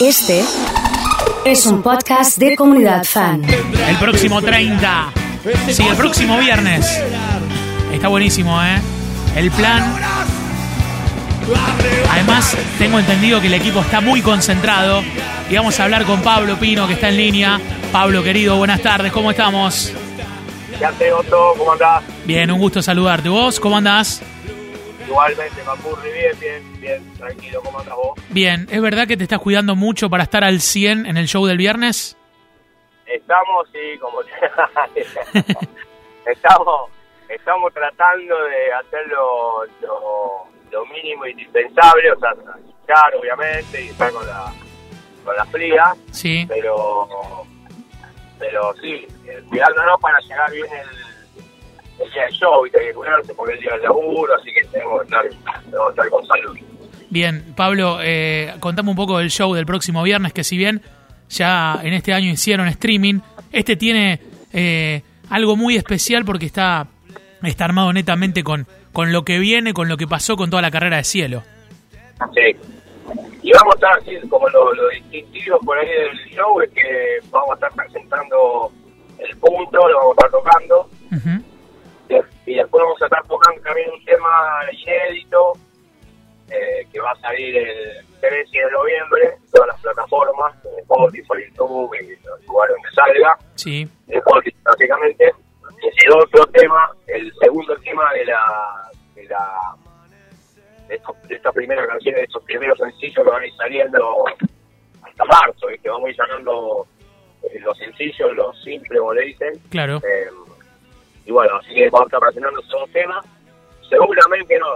Este es un podcast de comunidad fan. El próximo 30. Sí, el próximo viernes. Está buenísimo, ¿eh? El plan. Además, tengo entendido que el equipo está muy concentrado. Y vamos a hablar con Pablo Pino, que está en línea. Pablo, querido, buenas tardes, ¿cómo estamos? ¿Qué haces, Otto? ¿Cómo andás? Bien, un gusto saludarte. ¿Vos cómo andás? Igualmente, Macurri, bien, bien, bien, tranquilo. ¿Cómo andás vos? Bien, ¿es verdad que te estás cuidando mucho para estar al 100 en el show del viernes? Estamos, sí, como... estamos, estamos tratando de hacer lo, lo, lo mínimo indispensable, o sea, escuchar, obviamente, y estar con la, con la fría, Sí. pero, pero sí, eh, cuidándonos para llegar bien el, el día del show, y que cuidarse porque el día del laburo, así que tenemos que estar, tenemos que estar con salud. Bien, Pablo, eh, contame un poco del show del próximo viernes, que si bien ya en este año hicieron streaming, este tiene eh, algo muy especial porque está, está armado netamente con, con lo que viene, con lo que pasó con toda la carrera de cielo. Sí. Y vamos a estar así, como lo, lo distintivo por ahí del show es que vamos a estar presentando el punto, lo vamos a estar tocando, y un tema inédito eh, que va a salir el 13 de noviembre en todas las plataformas, en Spotify, YouTube y los lugares donde salga. Sí, en Spotify, básicamente. Y el otro tema, el segundo tema de la. de la de, esta primera canción, de estos primeros sencillos que van a ir saliendo hasta marzo, ¿viste? Vamos a ir sacando eh, los sencillos, los simples, como le dicen. claro. Eh, y bueno, así que vamos a estar esos dos temas. Seguramente no,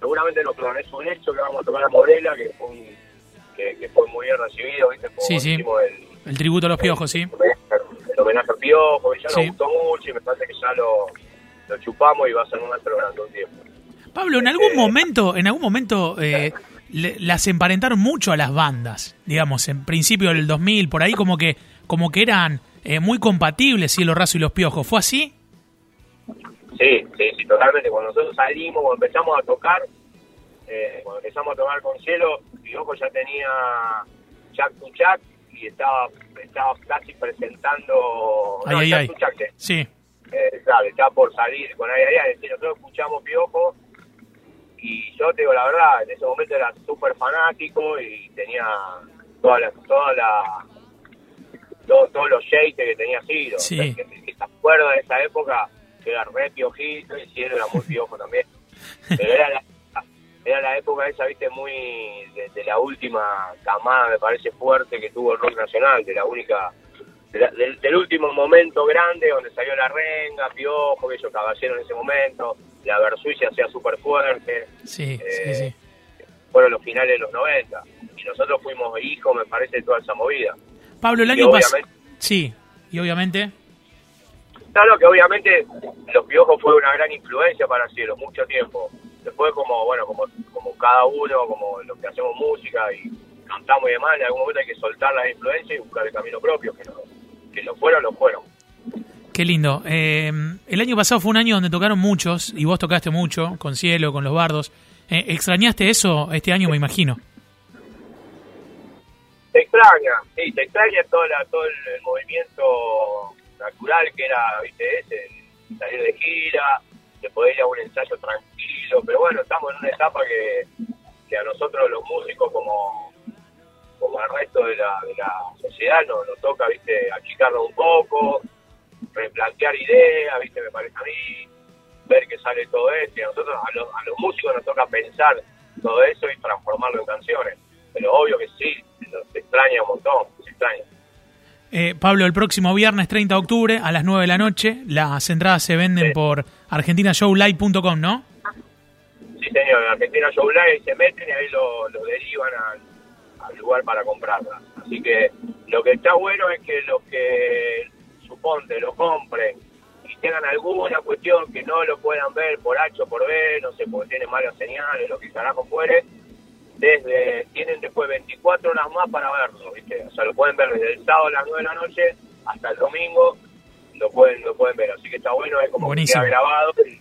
seguramente no, pero es un hecho que vamos a tocar a Morela, que fue, un- que, que fue muy bien recibido, ¿viste? Como Sí, sí. el, El tributo a los piojos, sí. el homenaje al Piojo, que ya Sí. nos gustó mucho y me parece que ya lo, lo chupamos y va a ser nuestro durante un tiempo. Pablo, en algún Eh, momento, en algún momento eh, le- las emparentaron mucho a las bandas, digamos, en principio del 2000, por ahí como que, como que eran eh, muy compatibles Cielo Raso y los Piojos. ¿Fue así? Sí, sí, sí, totalmente. Cuando nosotros salimos, cuando empezamos a tocar, eh, cuando empezamos a tocar con Cielo, Piojo ya tenía Jack Jack y estaba, estaba casi presentando... Ay, no, ay, Jack ay. Jack, eh, Sí, eh, claro, estaba por salir con Ay, ay, ay, decir, nosotros escuchamos Piojo y yo te digo la verdad, en ese momento era súper fanático y tenía toda la, toda la, todo- todos los shades que tenía Ciro. Sí. O sea, que, que te acuerdas de esa época que era re piojito y Ciro era muy piojo también. Pero era la, era la época esa, viste, muy de, de la última camada, me parece fuerte que tuvo el rock nacional, de la única de la- del, del último momento grande donde salió la renga, Piojo, que ellos caballero en ese momento, la Versuit se hacía súper fuerte, sí, sí, Eh, sí. fueron los finales de los 90 y nosotros fuimos hijos, me parece, de toda esa movida. Pablo, el año pasado... Sí, y obviamente... Claro que obviamente los Piojos fue una gran influencia para Cielo, mucho tiempo. Después como, bueno, como, como cada uno, como los que hacemos música y cantamos y demás, en algún momento hay que soltar las influencias y buscar el camino propio, que, no, que lo fueron, lo fueron. Qué lindo. Eh, el año pasado fue un año donde tocaron muchos, y vos tocaste mucho, con Cielo, con los Bardos. Eh, ¿Extrañaste eso este año, me imagino? Se extraña, sí, se extraña todo, la, todo el, el movimiento natural que era, viste, el salir de gira, de poder ir a un ensayo tranquilo, pero bueno, estamos en una etapa que, que a nosotros los músicos como, como al resto de la, de la sociedad nos, nos toca, viste, achicarnos un poco, replantear ideas, viste, me parece a mí, ver que sale todo esto, y a nosotros, a los, a los músicos nos toca pensar todo eso y transformarlo en canciones, pero obvio que sí, se extraña un montón, se extraña. Eh, Pablo, el próximo viernes 30 de octubre a las 9 de la noche, las entradas se venden Sí. por argentinashowlive.com, ¿no? Sí, señor, en Argentina Show Live se meten y ahí lo, lo derivan al, al lugar para comprarlas. Así que lo que está bueno es que los que, suponte, lo compren y tengan alguna cuestión que no lo puedan ver por H o por B, no sé, porque tienen malas señales, lo que carajo fuere, desde, tienen después 24 horas más para verlo, ¿viste? O sea, lo pueden ver desde el sábado a las 9 de la noche hasta el domingo, lo pueden lo pueden ver. Así que está bueno, es como que Buenísimo. queda grabado y,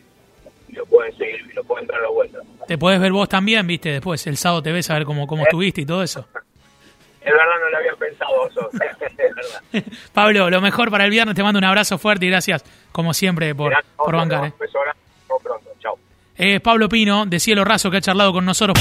y lo pueden seguir y lo pueden dar a la vuelta. Te podés ver vos también, viste, después el sábado te ves a ver cómo, cómo estuviste y todo eso. Es verdad, no lo había pensado, Oso. Es verdad. Pablo, lo mejor para el viernes. Te mando un abrazo fuerte y gracias, como siempre, por, por bancar. eh. un beso pronto. Chao. Eh, Pablo Pino, de Cielo Raso, que ha charlado con nosotros.